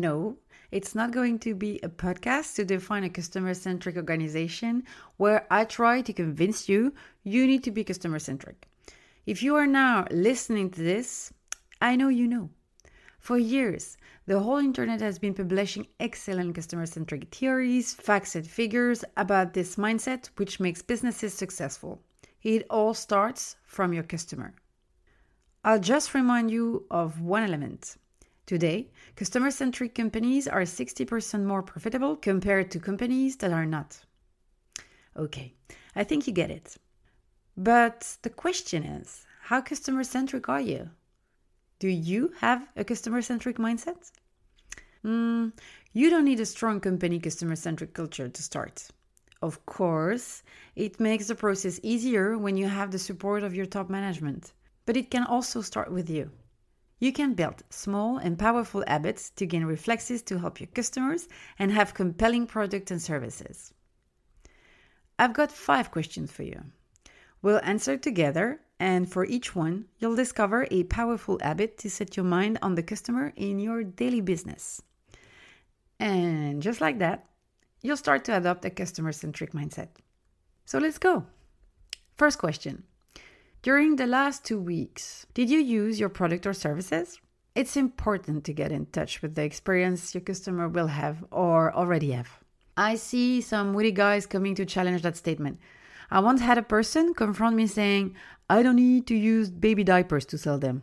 No, it's not going to be a podcast to define a customer centric organization where I try to convince you you need to be customer centric. If you are now listening to this, I know you know. For years, the whole internet has been publishing excellent customer centric theories, facts, and figures about this mindset which makes businesses successful. It all starts from your customer. I'll just remind you of one element Today, customer centric companies are 60% more profitable compared to companies that are not. Okay, I think you get it. But the question is how customer centric are you? Do you have a customer centric mindset? Mm, you don't need a strong company customer centric culture to start. Of course, it makes the process easier when you have the support of your top management, but it can also start with you. You can build small and powerful habits to gain reflexes to help your customers and have compelling products and services. I've got five questions for you. We'll answer together, and for each one, you'll discover a powerful habit to set your mind on the customer in your daily business. And just like that, you'll start to adopt a customer centric mindset. So let's go. First question during the last two weeks, did you use your product or services? It's important to get in touch with the experience your customer will have or already have. I see some witty guys coming to challenge that statement. I once had a person confront me saying, I don't need to use baby diapers to sell them.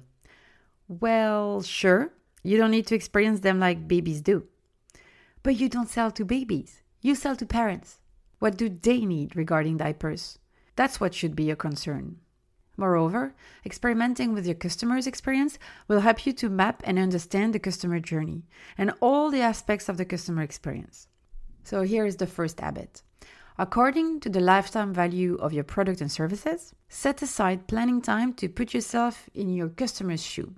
Well, sure, you don't need to experience them like babies do. But you don't sell to babies, you sell to parents. What do they need regarding diapers? That's what should be your concern. Moreover, experimenting with your customer's experience will help you to map and understand the customer journey and all the aspects of the customer experience. So, here is the first habit. According to the lifetime value of your product and services, set aside planning time to put yourself in your customer's shoe.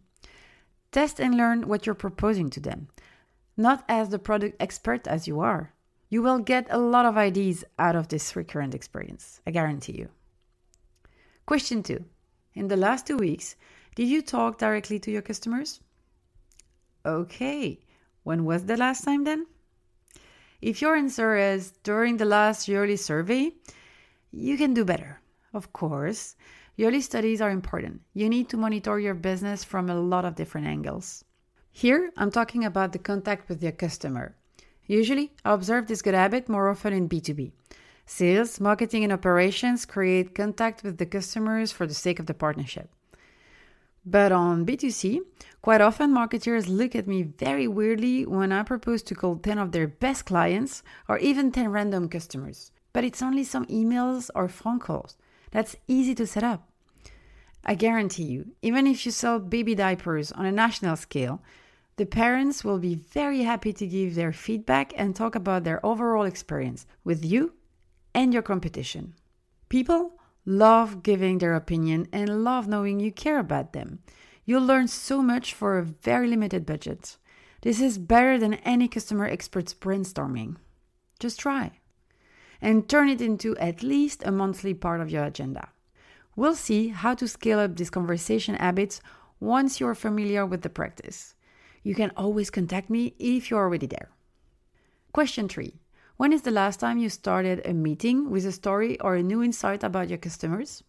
Test and learn what you're proposing to them. Not as the product expert as you are. You will get a lot of ideas out of this recurrent experience, I guarantee you. Question two In the last two weeks, did you talk directly to your customers? Okay, when was the last time then? If your answer is during the last yearly survey, you can do better. Of course, Yearly studies are important. You need to monitor your business from a lot of different angles. Here, I'm talking about the contact with your customer. Usually, I observe this good habit more often in B2B. Sales, marketing, and operations create contact with the customers for the sake of the partnership. But on B2C, quite often marketers look at me very weirdly when I propose to call 10 of their best clients or even 10 random customers. But it's only some emails or phone calls. That's easy to set up. I guarantee you, even if you sell baby diapers on a national scale, the parents will be very happy to give their feedback and talk about their overall experience with you and your competition. People love giving their opinion and love knowing you care about them. You'll learn so much for a very limited budget. This is better than any customer expert's brainstorming. Just try. And turn it into at least a monthly part of your agenda. We'll see how to scale up these conversation habits once you're familiar with the practice. You can always contact me if you're already there. Question 3 when is the last time you started a meeting with a story or a new insight about your customers?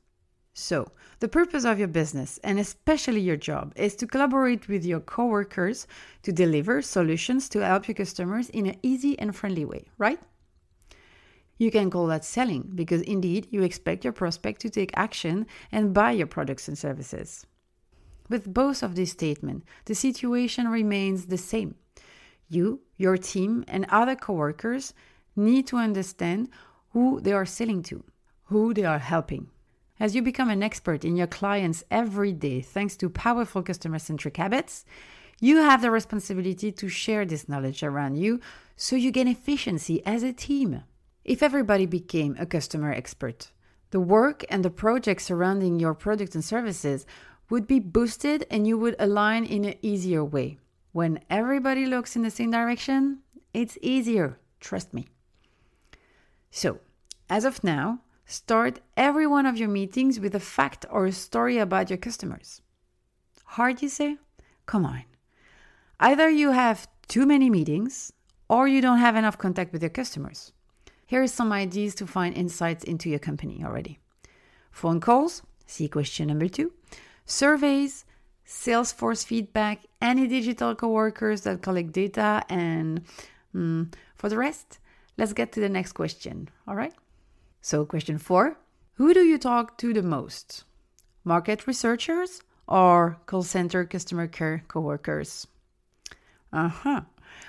So, the purpose of your business, and especially your job, is to collaborate with your coworkers to deliver solutions to help your customers in an easy and friendly way, right? You can call that selling because indeed you expect your prospect to take action and buy your products and services. With both of these statements, the situation remains the same. You, your team, and other coworkers need to understand who they are selling to, who they are helping. As you become an expert in your clients every day thanks to powerful customer centric habits, you have the responsibility to share this knowledge around you so you gain efficiency as a team. If everybody became a customer expert, the work and the projects surrounding your products and services would be boosted and you would align in an easier way. When everybody looks in the same direction, it's easier, trust me. So, as of now, start every one of your meetings with a fact or a story about your customers. Hard, you say? Come on. Either you have too many meetings or you don't have enough contact with your customers. Here are some ideas to find insights into your company already. Phone calls, see question number two. Surveys, Salesforce feedback, any digital coworkers that collect data, and mm, for the rest, Let's get to the next question, all right? So, question four Who do you talk to the most? Market researchers or call center customer care coworkers? Uh huh.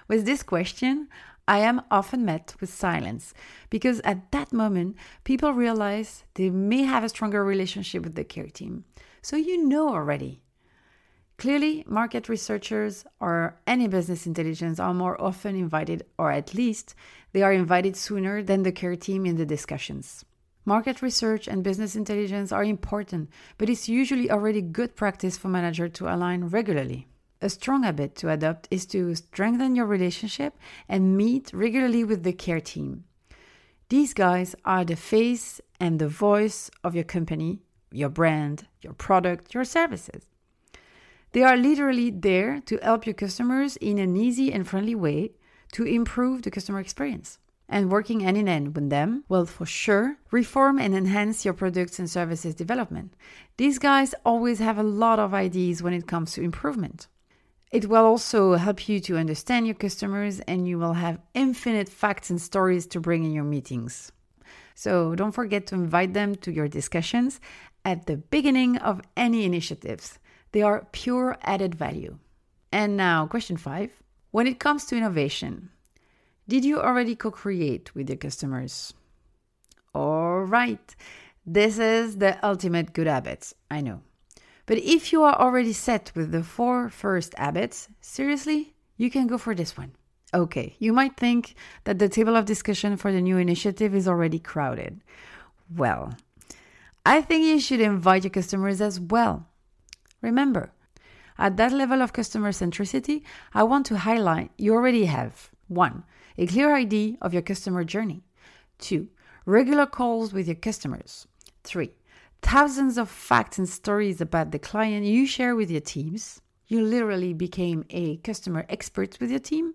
With this question, I am often met with silence because at that moment, people realize they may have a stronger relationship with the care team. So you know already Clearly, market researchers or any business intelligence are more often invited, or at least they are invited sooner than the care team in the discussions. Market research and business intelligence are important, but it's usually already good practice for manager to align regularly. A strong habit to adopt is to strengthen your relationship and meet regularly with the care team. These guys are the face and the voice of your company, your brand, your product, your services. They are literally there to help your customers in an easy and friendly way to improve the customer experience. And working hand in hand with them will for sure reform and enhance your products and services development. These guys always have a lot of ideas when it comes to improvement. It will also help you to understand your customers and you will have infinite facts and stories to bring in your meetings. So don't forget to invite them to your discussions at the beginning of any initiatives. They are pure added value. And now, question five. When it comes to innovation, did you already co create with your customers? All right, this is the ultimate good habits, I know. But if you are already set with the four first habits, seriously, you can go for this one. Okay, you might think that the table of discussion for the new initiative is already crowded. Well, I think you should invite your customers as well. Remember, at that level of customer centricity, I want to highlight you already have 1. A clear idea of your customer journey. 2. Regular calls with your customers. 3. Thousands of facts and stories about the client you share with your teams. You literally became a customer expert with your team.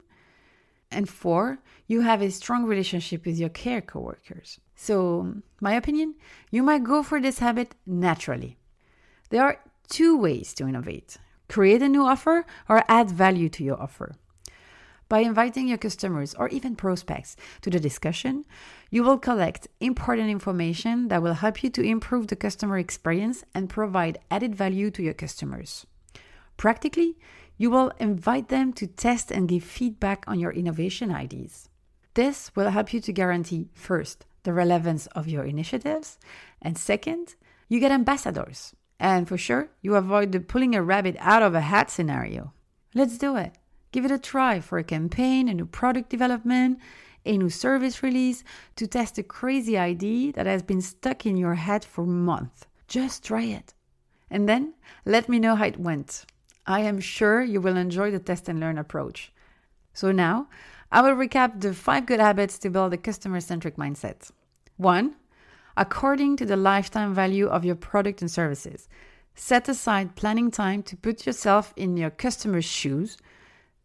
And 4. You have a strong relationship with your care coworkers. So, my opinion, you might go for this habit naturally. There are two ways to innovate create a new offer or add value to your offer. By inviting your customers or even prospects to the discussion, you will collect important information that will help you to improve the customer experience and provide added value to your customers. Practically, you will invite them to test and give feedback on your innovation ideas. This will help you to guarantee first, the relevance of your initiatives, and second, you get ambassadors. And for sure, you avoid the pulling a rabbit out of a hat scenario. Let's do it. Give it a try for a campaign, a new product development, a new service release to test a crazy idea that has been stuck in your head for months. Just try it. And then let me know how it went. I am sure you will enjoy the test and learn approach. So now, I will recap the five good habits to build a customer centric mindset. One, according to the lifetime value of your product and services, set aside planning time to put yourself in your customer's shoes,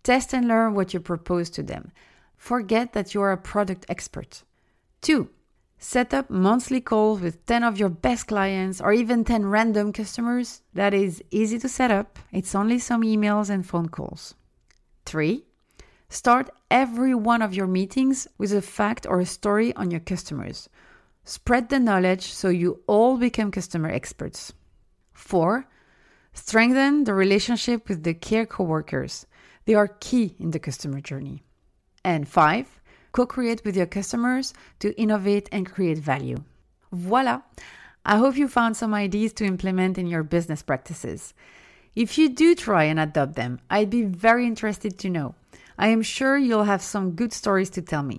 test and learn what you propose to them. Forget that you are a product expert. Two, set up monthly calls with 10 of your best clients or even 10 random customers. That is easy to set up, it's only some emails and phone calls. Three, Start every one of your meetings with a fact or a story on your customers. Spread the knowledge so you all become customer experts. 4. Strengthen the relationship with the care coworkers. They are key in the customer journey. And 5. Co create with your customers to innovate and create value. Voila! I hope you found some ideas to implement in your business practices. If you do try and adopt them, I'd be very interested to know. I am sure you'll have some good stories to tell me.